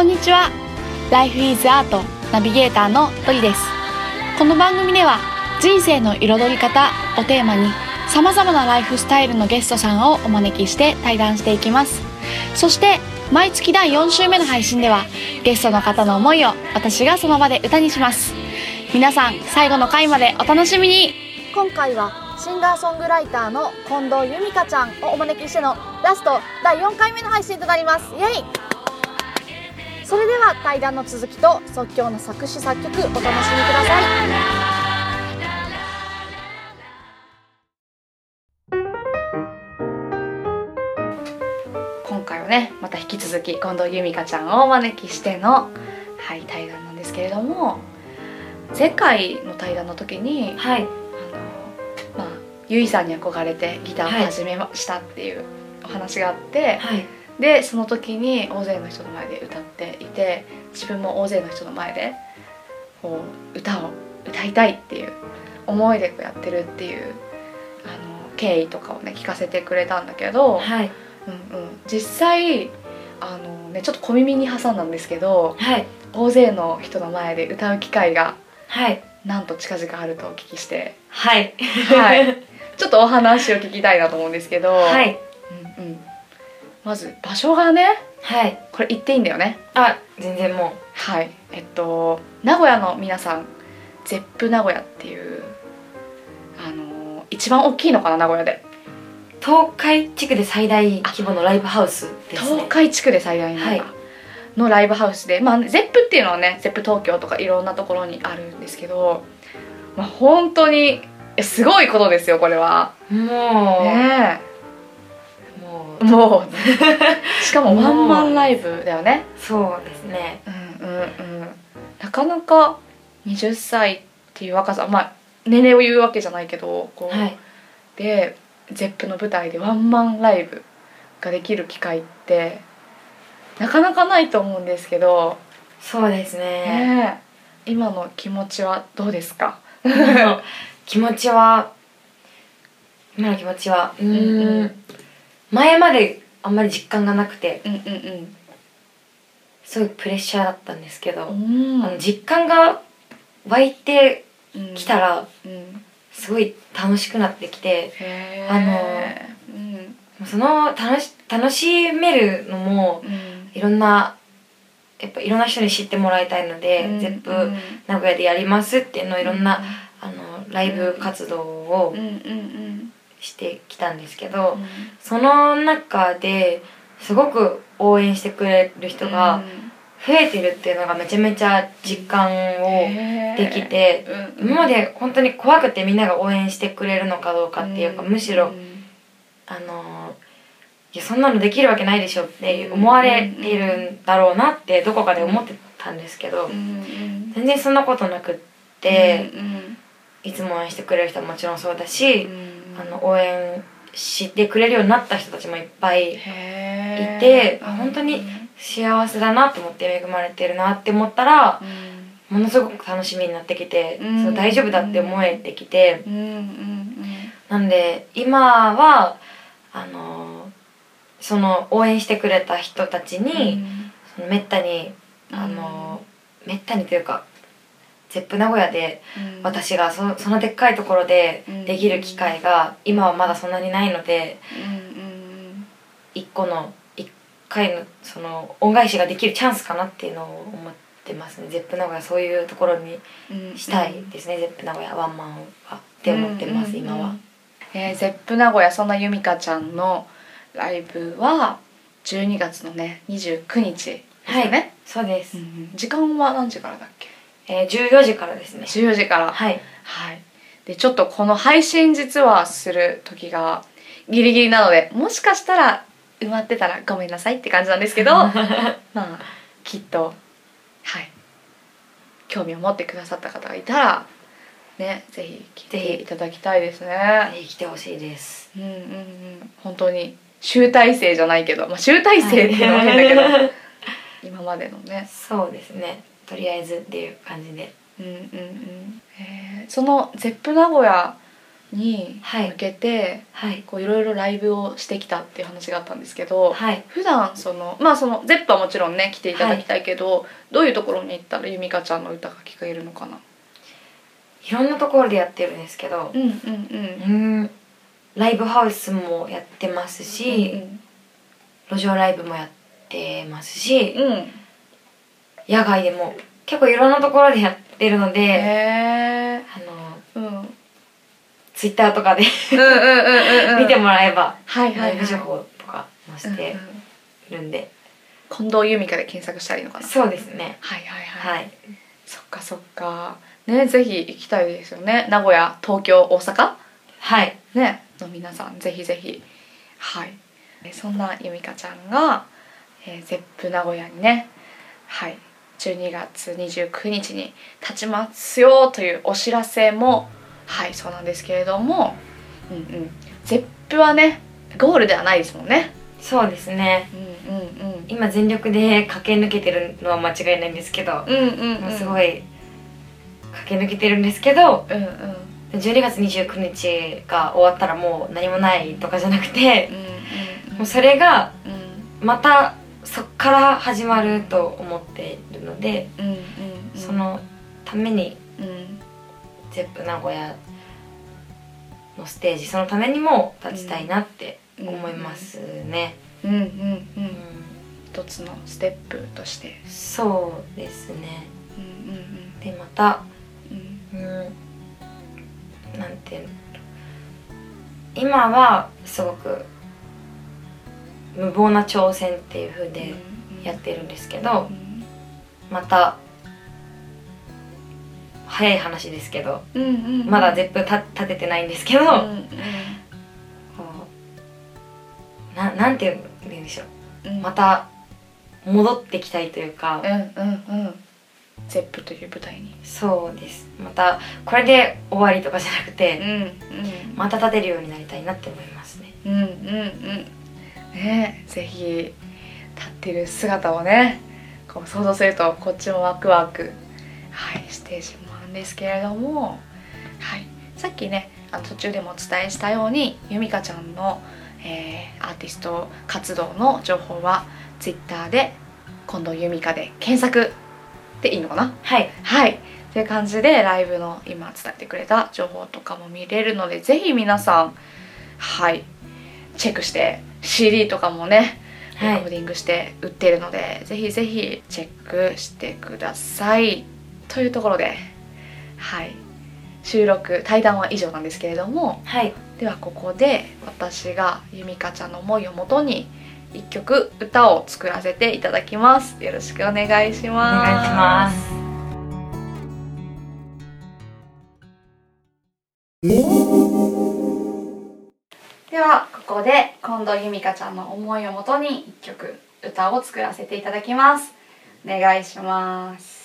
こんにちは。Life is Art ナビゲーターのトリです。この番組では人生の彩り方をテーマに様々なライフスタイルのゲストさんをお招きして対談していきます。そして毎月第4週目の配信ではゲストの方の思いを私がその場で歌にします。皆さん最後の回までお楽しみに。今回はシンガーソングライターの近藤由美香ちゃんをお招きしてのラスト第4回目の配信となります。イエイ。それでは対談の続きと即興の作詞作曲お楽しみください。今回はねまた引き続き近藤由美香ちゃんをお招きしての、はい、対談なんですけれども前回の対談の時にはい。あのまあゆいさんに憧れてギターを始めましたっていうお話があって、はいでその時に大勢の人の前で歌っていて自分も大勢の人の前でこう歌を歌いたいっていう思いでやってるっていうあの経緯とかをね聞かせてくれたんだけど、はい。うんうん、実際あの、ね、ちょっと小耳に挟んだんですけどはい。大勢の人の前で歌う機会がはい。なんと近々あるとお聞きして。はい。はい、ちょっとお話を聞きたいなと思うんですけど、はい。うんうん、まず場所がねはい。これ言っていいんだよね。あ全然もはい。えっと名古屋の皆さんゼップ名古屋っていうあの一番大きいのかな名古屋で。う東海地区で最大規模のライブハウスですね。東海地区で最大の,、はい。のライブハウスでまあ Zeppっていうのはね Zepp 東京とかいろんなところにあるんですけどまあ本当にえすごいことですよこれは。もう、ねもえ。うもう。しかもワンマンライブだよね。そうですね。うんうんうん。なかなか20歳っていう若さまあ年齢を言うわけじゃないけどこう、はい。で Zepp の舞台でワンマンライブができる機会ってなかなかないと思うんですけど、そうですね。ね。え今の気持ちはどうですか？気持ちは今の気持ちはうん。うん前まであんまり実感がなくてうんうんすごいプレッシャーだったんですけど、うん。あの実感が湧いてうんきたらうん。すごい楽しくなってきてあうん。その楽し楽しめるのもうん。いろんなやっぱいろんな人に知ってもらいたいので、うん。ゼップうん。名古屋でやりますっていうのをいろんな、あのライブ活動をうんうんうんしてきたんですけど、うん。その中ですごく応援してくれる人が増えてるっていうのがめちゃめちゃ実感をできて、うん今まで本当に怖くてみんなが応援してくれるのかどうかっていうか、むしろうん。あのいやそんなのできるわけないでしょって思われているんだろうなってどこかで思ってたんですけど、全然そんなことなくって、うん。いつも応援してくれる人はもちろんそうだし、うんあの応援してくれるようになった人たちもいっぱいいてあ本当に幸せだなと思って恵まれてるなって思ったらうん。ものすごく楽しみになってきて、うん。そう大丈夫だって思えてきて、うんうんなんで今はあのその応援してくれた人たちうん。に、そのめったにあの、めったにというかゼップ名古屋でうん。私がそそのでっかいところでうん。できる機会が今はまだそんなにないのでうん一個の一回のその恩返しができるチャンスかなっていうのを思ってますね。 Zepp 名古屋そういうところにうんしたいですね、 Zepp 名古屋ワンマンはって思ってます、うん今は。えー、 Zepp 名古屋そんなゆみかちゃんのライブは12月のね29日ですよね、そうです、うんうん。時間は何時からだっけ？えー、14時からですね。14時から。はい。はい。でちょっとこの配信実はする時がギリギリなのでもしかしたら埋まってたらごめんなさいって感じなんですけど まあきっとはい。興味を持ってくださった方がいたらねぜひ聞いていただきたいですね。ぜひ来てほしいです。うんうんうん。本当に集大成じゃないけど、まあ、集大成っていうのは変だけど、今までのね。そうですねとりあえずっていう感じで。うんうんうん。えー。そのゼップ名古屋に向けて、はい。こういろいろライブをしてきたっていう話があったんですけど、はい。普段そのまあその ZEP はもちろんね来ていただきたいけど、どういうところに行ったらゆみかちゃんの歌が聴けるのかな？いろんなところでやってるんですけどうんうんうん。うんライブハウスもやってますし、路上ライブもやってますし、うんうん。野外でも結構いろんなところでやってるので。あのうん。うんツイッターとかで。見てもらえば、はいはいはい。ライブ情報とか載せてうんうんるんで、近藤由美香で検索したらいいのかな？そうですねはいはいはい。はいそっかそっか。ねぜひ行きたいですよね。名古屋、東京、大阪？はいねの皆さんぜひぜひはい。えそんな由美香ちゃんが、えー、ゼップ名古屋にねはい12月29日に立ちますよというお知らせもはいそうなんですけれどもうんうんゼップはねゴールではないですもんね。そうですねうんうんうん。今全力で駆け抜けてるのは間違いないんですけど、うんうんうん。すごい駆け抜けてるんですけどうんうん。12月29日が終わったらもう何もないとかじゃなくてうんうんもうそれがうんまたそっから始まると思っているので、うんうんうん。そのためにうんゼップ名古屋のステージそのためにも立ちたいなって思いますね、うんうんううんん一つのステップとして。そうですね。うんうんでまたうん。うんなんていうの今はすごく無謀な挑戦っていう風でやってるんですけどまた早い話ですけどうんうんまだ絶プ立立ててないんですけど、こうんうん。うななんていうんでしょう。うん。また戻ってきたいというか、うんうんうん。ゼップという舞台に。そうです。またこれで終わりとかじゃなくうて、ん。また立てるようになりたいなって思いますね。うんうんうんうんねぜひ立ってる姿をねこう想像するとこっちもワクワクはいステージもあるんですけれどもはいさっきねあの途中でもお伝えしたようにゆみかちゃんの、えーアーティスト活動の情報は Twitter で今度ゆみかで検索でいいのかな？はい。はいっていう感じでライブの今伝えてくれた情報とかも見れるのでぜひ皆さんはいチェックして CD とかもねはい。レコーディングして売ってるので、ぜひぜひチェックしてください。というところではい。収録対談は以上なんですけれどもはい。ではここで私がゆみかちゃんの思いをもとに一曲歌を作らせていただきます。よろしくお願いしおます。願いしますではここで近藤由美香ちゃんの思いをもとに一曲歌を作らせていただきます。お願いします。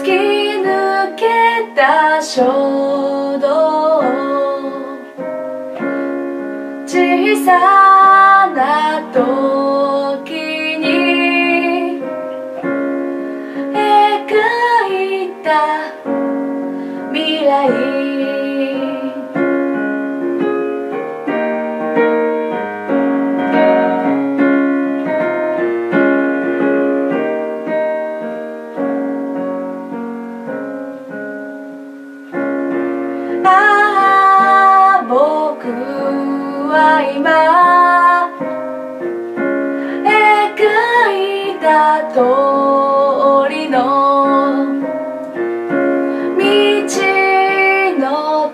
突き抜けた衝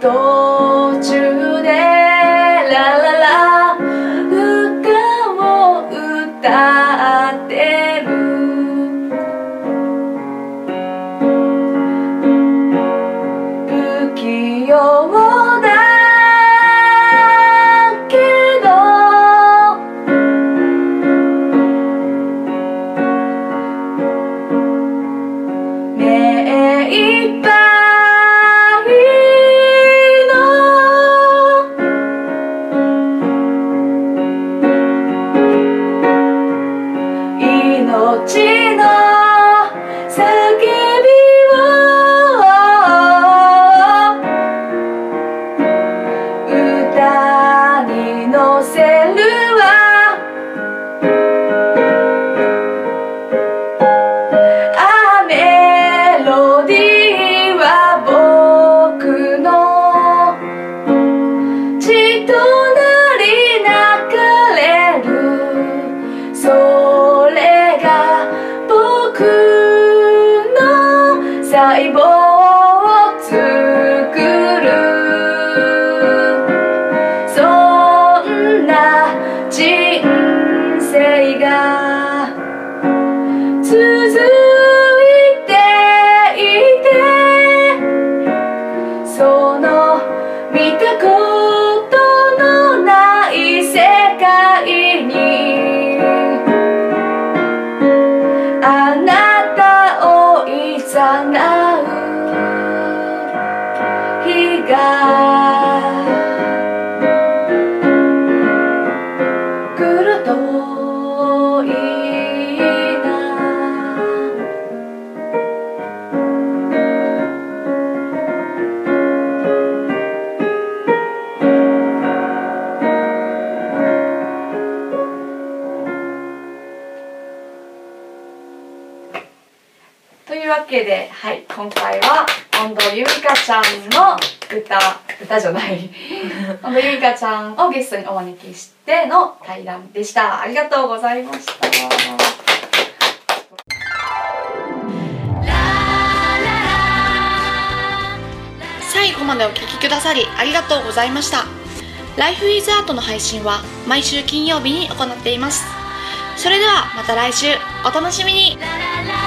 Todo 乗せるあけで、はい、今回は近藤ゆみかちゃんの歌歌じゃない。近藤ゆみかちゃんをゲストにお招きしての対談でした。ありがとうございました。最後までお聞きくださりありがとうございました。ライフイズアートの配信は毎週金曜日に行っています。それではまた来週。お楽しみに。ラララ